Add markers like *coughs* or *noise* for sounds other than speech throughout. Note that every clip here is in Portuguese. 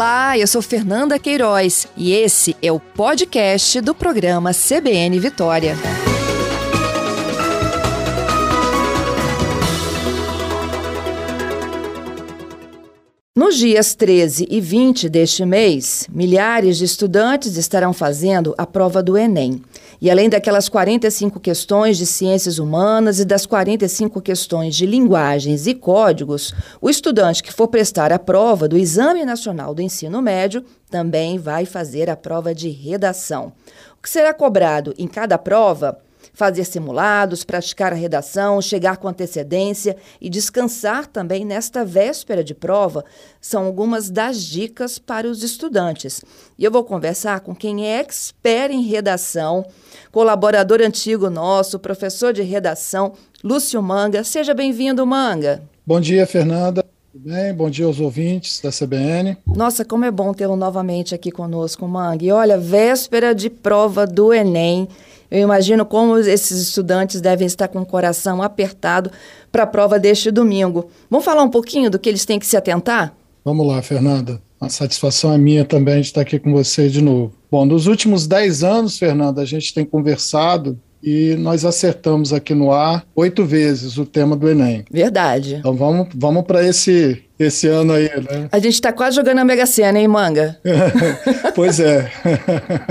Olá, eu sou Fernanda Queiroz e esse é o podcast do programa CBN Vitória. Nos dias 13 e 20 deste mês, milhares de estudantes estarão fazendo a prova do Enem. E além daquelas 45 questões de ciências humanas e das 45 questões de linguagens e códigos, o estudante que for prestar a prova do Exame Nacional do Ensino Médio também vai fazer a prova de redação. O que será cobrado em cada prova fazer simulados, praticar a redação, chegar com antecedência e descansar também nesta véspera de prova são algumas das dicas para os estudantes. E eu vou conversar com quem é expert em redação, colaborador antigo nosso, professor de redação, Lúcio Manga. Seja bem-vindo, Manga. Bom dia, Fernanda. Tudo bem? Bom dia aos ouvintes da CBN. Nossa, como é bom tê-lo novamente aqui conosco, Manga. E olha, véspera de prova do Enem. Eu imagino como esses estudantes devem estar com o coração apertado para a prova deste domingo. Vamos falar um pouquinho do que eles têm que se atentar? Vamos lá, Fernanda. A satisfação é minha também de estar aqui com você de novo. Bom, nos últimos 10 anos, Fernanda, a gente tem conversado e nós acertamos aqui no ar oito vezes o tema do Enem. Verdade. Então vamos, vamos para esse, esse ano aí, né? A gente está quase jogando a Mega Sena, hein, Manga? *laughs* pois é.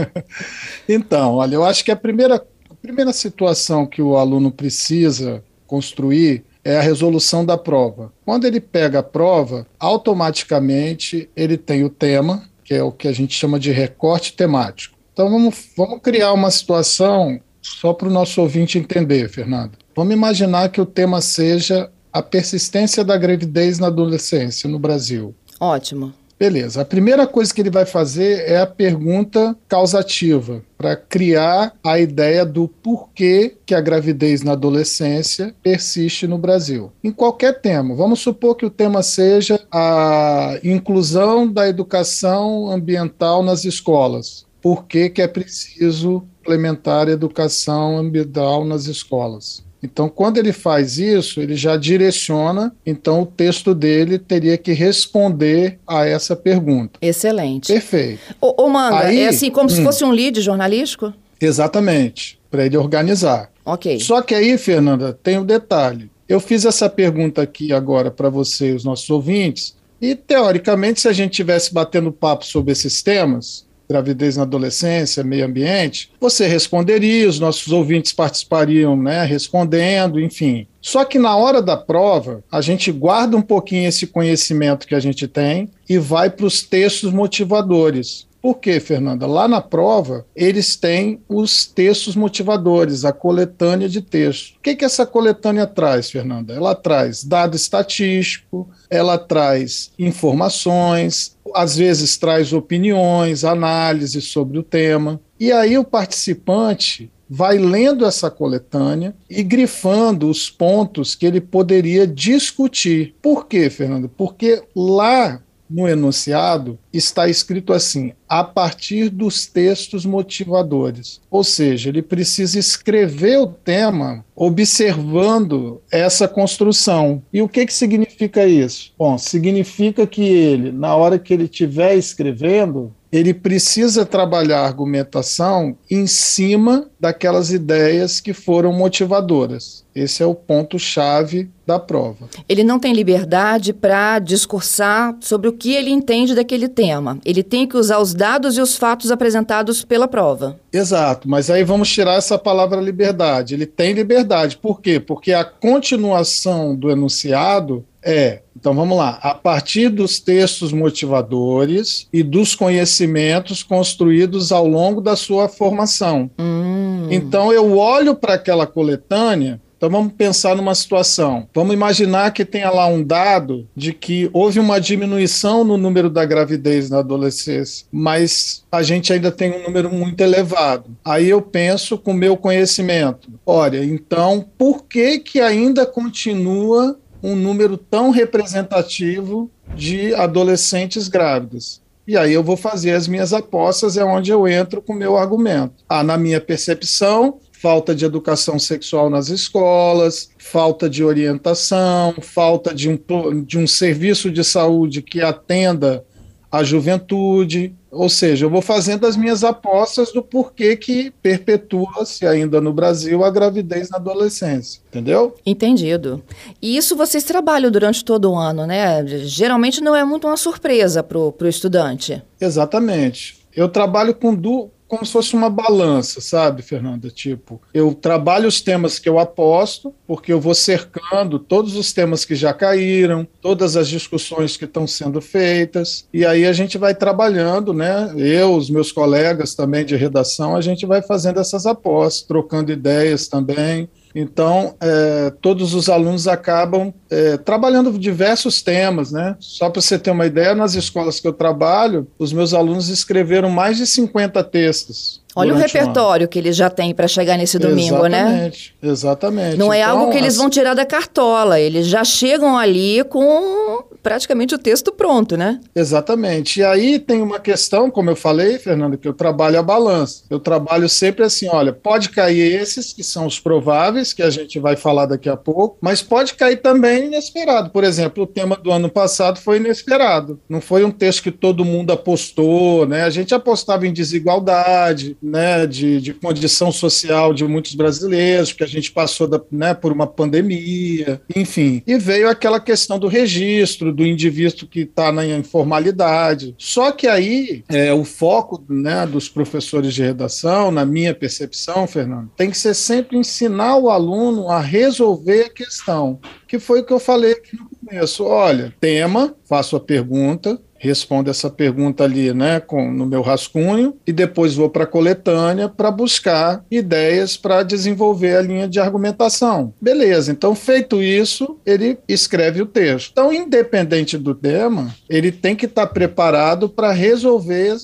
*laughs* então, olha, eu acho que a primeira, a primeira situação que o aluno precisa construir é a resolução da prova. Quando ele pega a prova, automaticamente ele tem o tema, que é o que a gente chama de recorte temático. Então vamos, vamos criar uma situação só para o nosso ouvinte entender, Fernando. Vamos imaginar que o tema seja a persistência da gravidez na adolescência no Brasil. Ótimo. Beleza. A primeira coisa que ele vai fazer é a pergunta causativa, para criar a ideia do porquê que a gravidez na adolescência persiste no Brasil. Em qualquer tema. Vamos supor que o tema seja a inclusão da educação ambiental nas escolas. Por que, que é preciso implementar a educação ambiental nas escolas. Então, quando ele faz isso, ele já direciona, então o texto dele teria que responder a essa pergunta. Excelente. Perfeito. Ô, ô Manga, Aí, é assim como hum, se fosse um lead jornalístico? Exatamente, para ele organizar. Ok. Só que aí, Fernanda, tem um detalhe. Eu fiz essa pergunta aqui agora para você, os nossos ouvintes, e teoricamente, se a gente tivesse batendo papo sobre esses temas, gravidez na adolescência, meio ambiente, você responderia, os nossos ouvintes participariam, né, respondendo, enfim. Só que na hora da prova, a gente guarda um pouquinho esse conhecimento que a gente tem e vai para os textos motivadores. Por quê, Fernanda? Lá na prova, eles têm os textos motivadores, a coletânea de texto. O que, que essa coletânea traz, Fernanda? Ela traz dado estatístico, ela traz informações, às vezes traz opiniões, análises sobre o tema. E aí o participante vai lendo essa coletânea e grifando os pontos que ele poderia discutir. Por quê, Fernando? Porque lá no enunciado está escrito assim: a partir dos textos motivadores. Ou seja, ele precisa escrever o tema observando essa construção. E o que, que significa isso? Bom, significa que ele, na hora que ele estiver escrevendo, ele precisa trabalhar a argumentação em cima daquelas ideias que foram motivadoras. Esse é o ponto-chave da prova. Ele não tem liberdade para discursar sobre o que ele entende daquele tema. Ele tem que usar os dados e os fatos apresentados pela prova. Exato, mas aí vamos tirar essa palavra liberdade. Ele tem liberdade. Por quê? Porque a continuação do enunciado é então vamos lá. A partir dos textos motivadores e dos conhecimentos construídos ao longo da sua formação. Hum. Então eu olho para aquela coletânea. Então vamos pensar numa situação. Vamos imaginar que tenha lá um dado de que houve uma diminuição no número da gravidez na adolescência, mas a gente ainda tem um número muito elevado. Aí eu penso com o meu conhecimento. Olha, então por que que ainda continua um número tão representativo de adolescentes grávidas. E aí eu vou fazer as minhas apostas, é onde eu entro com o meu argumento. Ah, na minha percepção, falta de educação sexual nas escolas, falta de orientação, falta de um, de um serviço de saúde que atenda a juventude, ou seja, eu vou fazendo as minhas apostas do porquê que perpetua-se ainda no Brasil a gravidez na adolescência, entendeu? Entendido. E isso vocês trabalham durante todo o ano, né? Geralmente não é muito uma surpresa para o estudante. Exatamente. Eu trabalho com, du como se fosse uma balança, sabe, Fernanda? Tipo, eu trabalho os temas que eu aposto, porque eu vou cercando todos os temas que já caíram, todas as discussões que estão sendo feitas, e aí a gente vai trabalhando, né? Eu, os meus colegas também de redação, a gente vai fazendo essas apostas, trocando ideias também. Então, é, todos os alunos acabam é, trabalhando diversos temas, né? Só para você ter uma ideia, nas escolas que eu trabalho, os meus alunos escreveram mais de 50 textos. Olha o repertório que eles já têm para chegar nesse domingo, exatamente, né? Exatamente, exatamente. Não é então, algo que eles vão tirar da cartola, eles já chegam ali com praticamente o texto pronto, né? Exatamente. E aí tem uma questão, como eu falei, Fernando, que eu trabalho a balança. Eu trabalho sempre assim, olha, pode cair esses que são os prováveis, que a gente vai falar daqui a pouco, mas pode cair também inesperado. Por exemplo, o tema do ano passado foi inesperado. Não foi um texto que todo mundo apostou, né? A gente apostava em desigualdade, né, de, de condição social de muitos brasileiros, porque a gente passou da, né, por uma pandemia, enfim. E veio aquela questão do registro, do indivíduo que está na informalidade. Só que aí é, o foco né, dos professores de redação, na minha percepção, Fernando, tem que ser sempre ensinar o aluno a resolver a questão, que foi o que eu falei aqui no começo. Olha, tema, faço a pergunta, respondo essa pergunta ali, né, com, no meu rascunho e depois vou para a coletânea para buscar ideias para desenvolver a linha de argumentação. Beleza, então feito isso, ele escreve o texto. Então, independente do tema, ele tem que estar tá preparado para resolver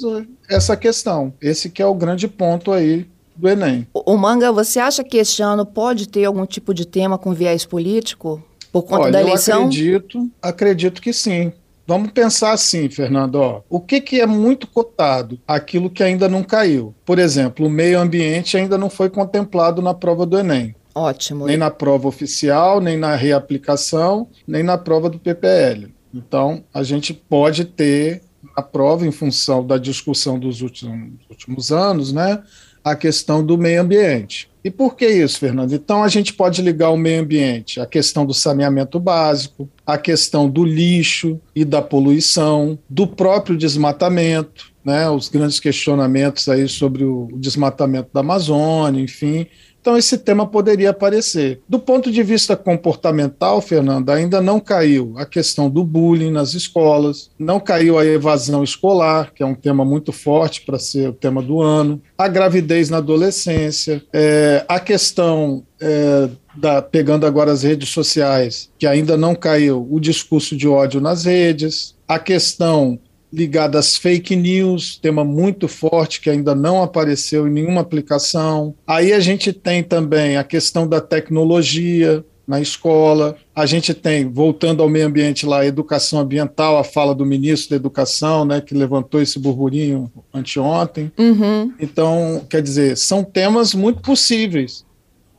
essa questão. Esse que é o grande ponto aí do Enem. O Manga, você acha que este ano pode ter algum tipo de tema com viés político? Por conta Olha, da eleição? Eu acredito, acredito que sim. Vamos pensar assim, Fernando. Ó, o que, que é muito cotado? Aquilo que ainda não caiu. Por exemplo, o meio ambiente ainda não foi contemplado na prova do Enem. Ótimo. Nem na prova oficial, nem na reaplicação, nem na prova do PPL. Então, a gente pode ter a prova, em função da discussão dos últimos, últimos anos, né, a questão do meio ambiente. E por que isso, Fernando? Então a gente pode ligar o meio ambiente, a questão do saneamento básico, a questão do lixo e da poluição, do próprio desmatamento, né, os grandes questionamentos aí sobre o desmatamento da Amazônia, enfim, então, esse tema poderia aparecer. Do ponto de vista comportamental, Fernanda, ainda não caiu a questão do bullying nas escolas, não caiu a evasão escolar, que é um tema muito forte para ser o tema do ano, a gravidez na adolescência, é, a questão é, da, pegando agora as redes sociais, que ainda não caiu, o discurso de ódio nas redes, a questão ligada às fake news, tema muito forte que ainda não apareceu em nenhuma aplicação. Aí a gente tem também a questão da tecnologia na escola. A gente tem, voltando ao meio ambiente lá, a educação ambiental, a fala do ministro da Educação, né, que levantou esse burburinho anteontem. Uhum. Então, quer dizer, são temas muito possíveis.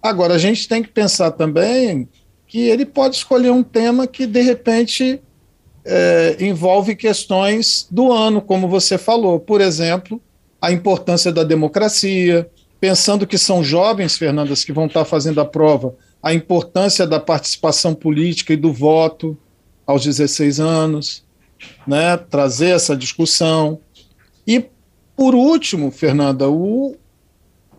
Agora, a gente tem que pensar também que ele pode escolher um tema que, de repente, é, envolve questões do ano, como você falou. Por exemplo, a importância da democracia, pensando que são jovens, Fernandas, que vão estar fazendo a prova, a importância da participação política e do voto aos 16 anos, né, trazer essa discussão. E, por último, Fernanda, o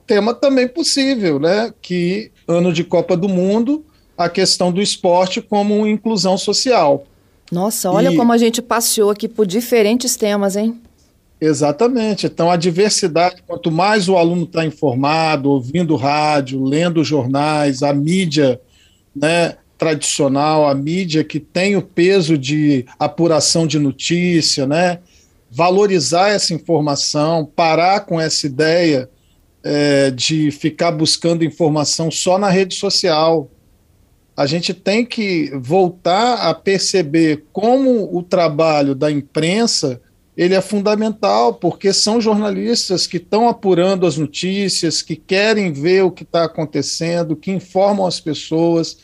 tema também possível, né, que ano de Copa do Mundo, a questão do esporte como inclusão social. Nossa, olha e... como a gente passeou aqui por diferentes temas, hein? Exatamente. Então, a diversidade, quanto mais o aluno está informado, ouvindo rádio, lendo jornais, a mídia né, tradicional, a mídia que tem o peso de apuração de notícia, né, valorizar essa informação, parar com essa ideia é, de ficar buscando informação só na rede social a gente tem que voltar a perceber como o trabalho da imprensa ele é fundamental, porque são jornalistas que estão apurando as notícias, que querem ver o que está acontecendo, que informam as pessoas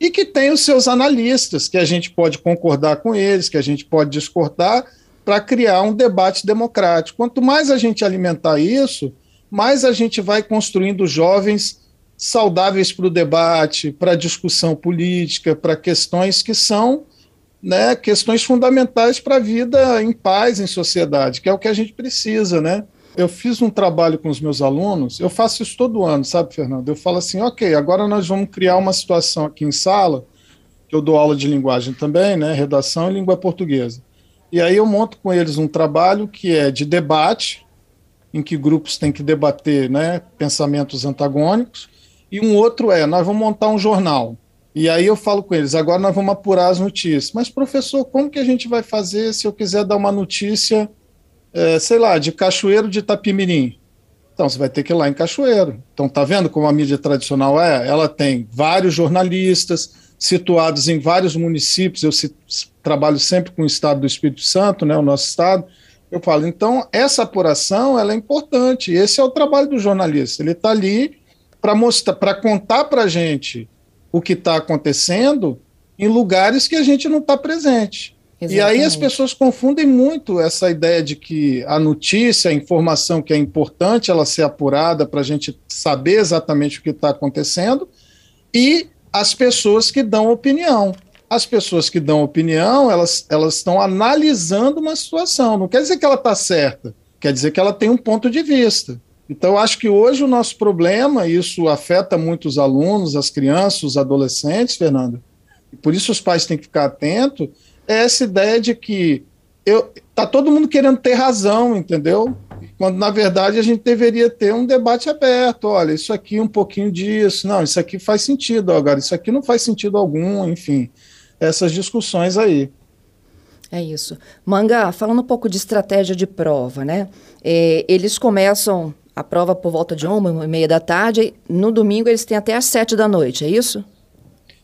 e que tem os seus analistas, que a gente pode concordar com eles, que a gente pode discordar, para criar um debate democrático. Quanto mais a gente alimentar isso, mais a gente vai construindo jovens saudáveis para o debate, para a discussão política, para questões que são né, questões fundamentais para a vida em paz em sociedade, que é o que a gente precisa, né? Eu fiz um trabalho com os meus alunos, eu faço isso todo ano, sabe, Fernando? Eu falo assim, ok, agora nós vamos criar uma situação aqui em sala, que eu dou aula de linguagem também, né, redação e língua portuguesa. E aí eu monto com eles um trabalho que é de debate, em que grupos têm que debater né, pensamentos antagônicos, e um outro é, nós vamos montar um jornal. E aí eu falo com eles, agora nós vamos apurar as notícias. Mas, professor, como que a gente vai fazer se eu quiser dar uma notícia, é, sei lá, de Cachoeiro de Itapimirim? Então, você vai ter que ir lá em Cachoeiro. Então, tá vendo como a mídia tradicional é? Ela tem vários jornalistas situados em vários municípios. Eu se, trabalho sempre com o estado do Espírito Santo, né, o nosso estado. Eu falo, então, essa apuração ela é importante. Esse é o trabalho do jornalista. Ele está ali para mostrar, para contar para a gente o que está acontecendo em lugares que a gente não está presente. Exatamente. E aí as pessoas confundem muito essa ideia de que a notícia, a informação que é importante ela ser apurada para a gente saber exatamente o que está acontecendo, e as pessoas que dão opinião. As pessoas que dão opinião, elas, elas estão analisando uma situação. Não quer dizer que ela está certa, quer dizer que ela tem um ponto de vista. Então, acho que hoje o nosso problema, isso afeta muito os alunos, as crianças, os adolescentes, Fernando, e por isso os pais têm que ficar atentos, é essa ideia de que eu, tá todo mundo querendo ter razão, entendeu? Quando, na verdade, a gente deveria ter um debate aberto. Olha, isso aqui, um pouquinho disso. Não, isso aqui faz sentido. Agora, isso aqui não faz sentido algum. Enfim, essas discussões aí. É isso. Manga, falando um pouco de estratégia de prova, né? É, eles começam a prova por volta de uma, uma e meia da tarde. No domingo eles têm até às sete da noite, é isso?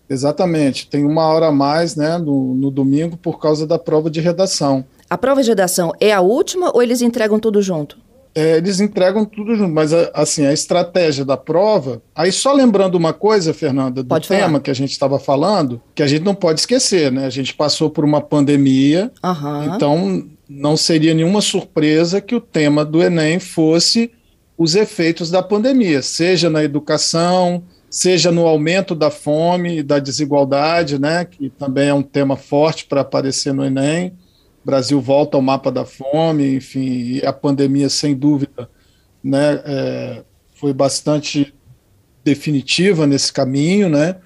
Exatamente. Tem uma hora a mais né, no, no domingo por causa da prova de redação. A prova de redação é a última ou eles entregam tudo junto? É, eles entregam tudo junto, mas assim, a estratégia da prova. Aí, só lembrando uma coisa, Fernanda, do pode tema falar. que a gente estava falando, que a gente não pode esquecer, né? A gente passou por uma pandemia, uhum. então não seria nenhuma surpresa que o tema do Enem fosse os efeitos da pandemia, seja na educação, seja no aumento da fome e da desigualdade, né, que também é um tema forte para aparecer no Enem. O Brasil volta ao mapa da fome, enfim, e a pandemia, sem dúvida, né, é, foi bastante definitiva nesse caminho, né?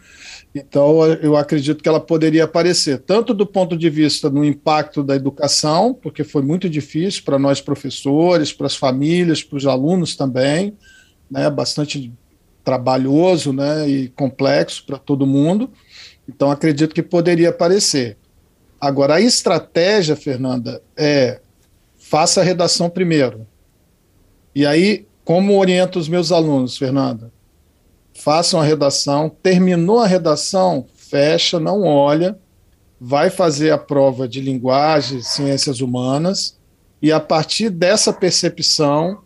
Então, eu acredito que ela poderia aparecer, tanto do ponto de vista do impacto da educação, porque foi muito difícil para nós professores, para as famílias, para os alunos também, né, bastante trabalhoso né, e complexo para todo mundo. Então, acredito que poderia aparecer. Agora, a estratégia, Fernanda, é faça a redação primeiro. E aí, como oriento os meus alunos, Fernanda? Façam a redação, terminou a redação, fecha, não olha, vai fazer a prova de linguagem, ciências humanas, e a partir dessa percepção,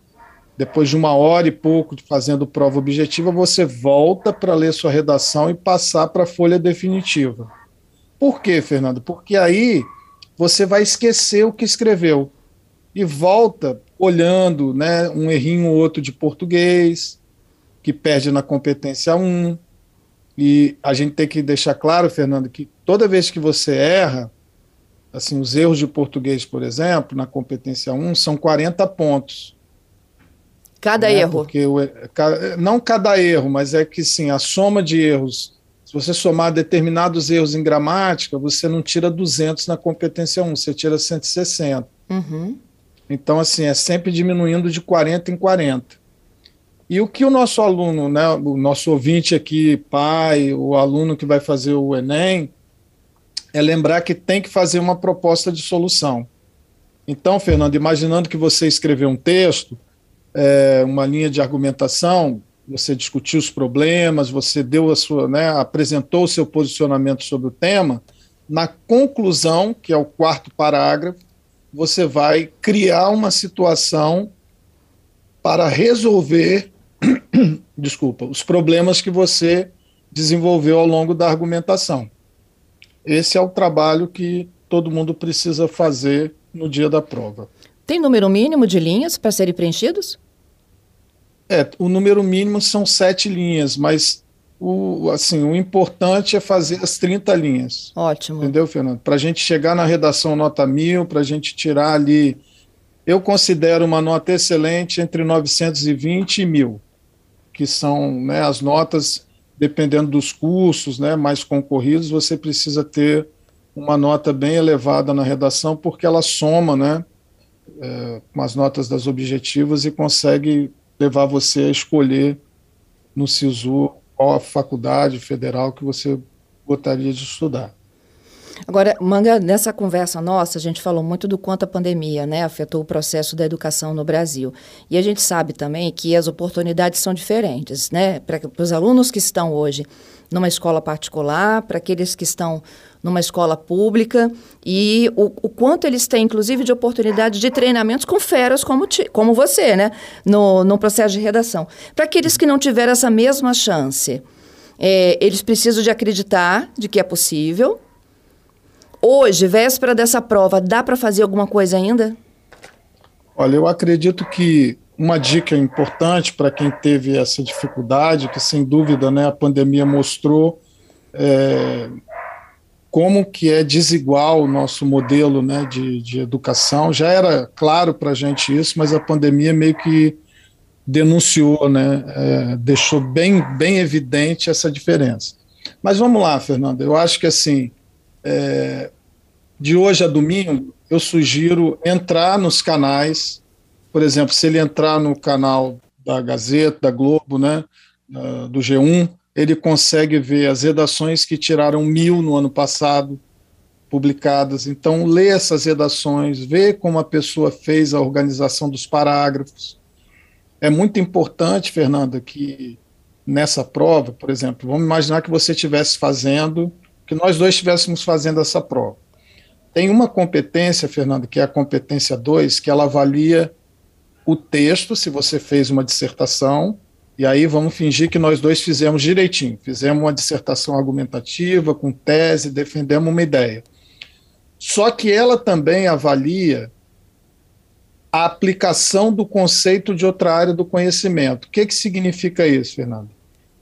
depois de uma hora e pouco de fazendo prova objetiva, você volta para ler sua redação e passar para a folha definitiva. Por quê, Fernando? Porque aí você vai esquecer o que escreveu e volta olhando né, um errinho ou outro de português, que perde na competência 1. E a gente tem que deixar claro, Fernando, que toda vez que você erra, assim, os erros de português, por exemplo, na competência 1, são 40 pontos. Cada né? erro. Porque o, não cada erro, mas é que sim, a soma de erros. Se você somar determinados erros em gramática, você não tira 200 na competência 1, você tira 160. Uhum. Então, assim, é sempre diminuindo de 40 em 40. E o que o nosso aluno, né, o nosso ouvinte aqui, pai, o aluno que vai fazer o Enem, é lembrar que tem que fazer uma proposta de solução. Então, Fernando, imaginando que você escreveu um texto, é, uma linha de argumentação, você discutiu os problemas, você deu a sua, né, apresentou o seu posicionamento sobre o tema, na conclusão, que é o quarto parágrafo, você vai criar uma situação para resolver *coughs* desculpa, os problemas que você desenvolveu ao longo da argumentação. Esse é o trabalho que todo mundo precisa fazer no dia da prova. Tem número mínimo de linhas para serem preenchidos? É, o número mínimo são sete linhas, mas o, assim, o importante é fazer as 30 linhas. Ótimo. Entendeu, Fernando? Para a gente chegar na redação nota mil, para a gente tirar ali. Eu considero uma nota excelente entre 920 e mil, que são né, as notas, dependendo dos cursos né, mais concorridos, você precisa ter uma nota bem elevada na redação, porque ela soma né, é, com as notas das objetivas e consegue levar você a escolher no SISU qual a faculdade federal que você gostaria de estudar. Agora, Manga, nessa conversa nossa, a gente falou muito do quanto a pandemia né, afetou o processo da educação no Brasil. E a gente sabe também que as oportunidades são diferentes, né? Para os alunos que estão hoje numa escola particular, para aqueles que estão numa escola pública e o, o, quanto eles têm, inclusive, de oportunidade de treinamentos com feras como, ti, como você, né? No, no processo de redação. Para aqueles que não tiveram essa mesma chance, é, eles precisam de acreditar de que é possível. Hoje, véspera dessa prova, dá para fazer alguma coisa ainda? Olha, eu acredito que uma dica importante para quem teve essa dificuldade, que sem dúvida né, a pandemia mostrou é, como que é desigual o nosso modelo né, de, de educação. Já era claro para a gente isso, mas a pandemia meio que denunciou, né, é, deixou bem, bem evidente essa diferença. Mas vamos lá, Fernando, eu acho que assim, é, de hoje a domingo, eu sugiro entrar nos canais, por exemplo, se ele entrar no canal da Gazeta, da Globo, né, do G1, ele consegue ver as redações que tiraram mil no ano passado, publicadas. Então, lê essas redações, vê como a pessoa fez a organização dos parágrafos. É muito importante, Fernanda, que nessa prova, por exemplo, vamos imaginar que você estivesse fazendo, que nós dois estivéssemos fazendo essa prova. Tem uma competência, Fernanda, que é a competência 2, que ela avalia o texto, se você fez uma dissertação, e aí vamos fingir que nós dois fizemos direitinho, fizemos uma dissertação argumentativa, com tese, defendemos uma ideia. Só que ela também avalia a aplicação do conceito de outra área do conhecimento. O que, que significa isso, Fernando?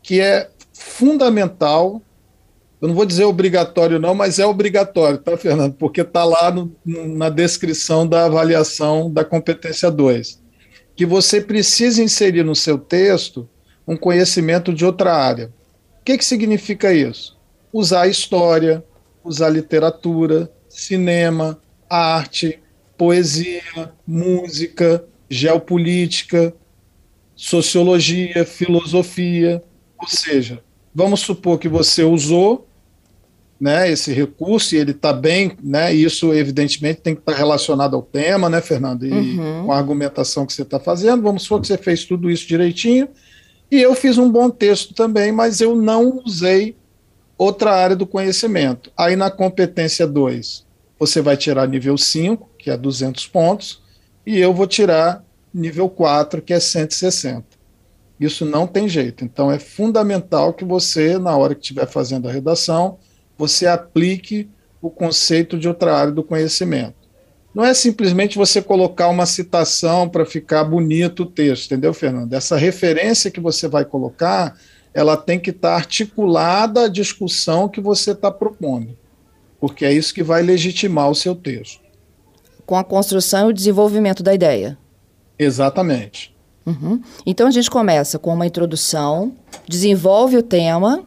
Que é fundamental, eu não vou dizer obrigatório não, mas é obrigatório, tá, Fernando? Porque está lá no, na descrição da avaliação da competência 2 que você precisa inserir no seu texto um conhecimento de outra área. O que, que significa isso? Usar história, usar literatura, cinema, arte, poesia, música, geopolítica, sociologia, filosofia. Ou seja, vamos supor que você usou né, esse recurso e ele está bem, né, isso evidentemente tem que estar tá relacionado ao tema, né, Fernando, e uhum. com a argumentação que você está fazendo. Vamos supor que você fez tudo isso direitinho e eu fiz um bom texto também, mas eu não usei outra área do conhecimento. Aí na competência 2, você vai tirar nível 5, que é 200 pontos, e eu vou tirar nível 4, que é 160. Isso não tem jeito. Então é fundamental que você, na hora que estiver fazendo a redação, você aplique o conceito de outra área do conhecimento. Não é simplesmente você colocar uma citação para ficar bonito o texto, entendeu, Fernando? Essa referência que você vai colocar, ela tem que estar tá articulada à discussão que você está propondo, porque é isso que vai legitimar o seu texto. Com a construção e o desenvolvimento da ideia. Exatamente. Uhum. Então a gente começa com uma introdução, desenvolve o tema,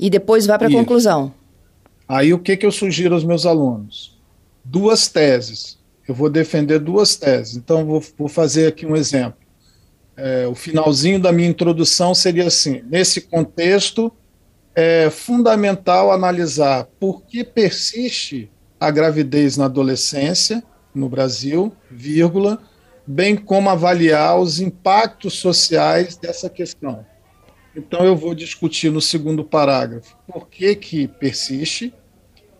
e depois vai para a conclusão. Aí o que, que eu sugiro aos meus alunos? Duas teses. Eu vou defender duas teses. Então, vou, vou fazer aqui um exemplo. É, o finalzinho da minha introdução seria assim: nesse contexto, é fundamental analisar por que persiste a gravidez na adolescência no Brasil, vírgula, bem como avaliar os impactos sociais dessa questão. Então eu vou discutir no segundo parágrafo por que, que persiste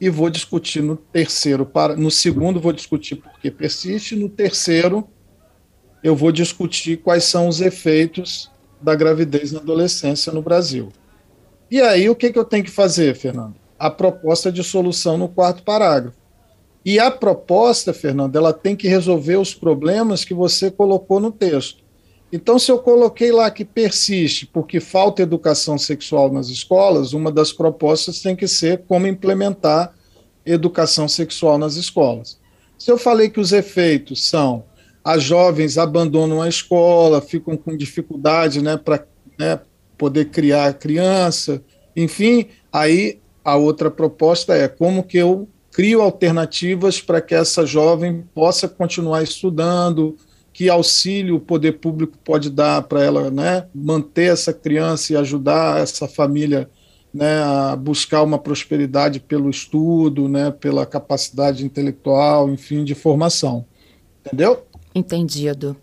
e vou discutir no terceiro, no segundo vou discutir por que persiste, no terceiro eu vou discutir quais são os efeitos da gravidez na adolescência no Brasil. E aí o que, que eu tenho que fazer, Fernando? A proposta de solução no quarto parágrafo. E a proposta, Fernando, ela tem que resolver os problemas que você colocou no texto. Então, se eu coloquei lá que persiste porque falta educação sexual nas escolas, uma das propostas tem que ser como implementar educação sexual nas escolas. Se eu falei que os efeitos são as jovens abandonam a escola, ficam com dificuldade né, para né, poder criar criança, enfim, aí a outra proposta é como que eu crio alternativas para que essa jovem possa continuar estudando, que auxílio o poder público pode dar para ela né, manter essa criança e ajudar essa família né, a buscar uma prosperidade pelo estudo, né, pela capacidade intelectual, enfim, de formação. Entendeu? Entendido.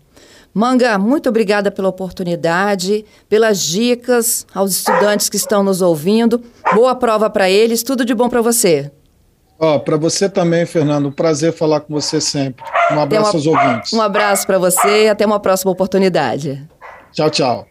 Manga, muito obrigada pela oportunidade, pelas dicas aos estudantes que estão nos ouvindo. Boa prova para eles, tudo de bom para você. Ó, para você também, Fernando, um prazer falar com você sempre. Um abraço uma, aos ouvintes. Um abraço para você e até uma próxima oportunidade. Tchau, tchau.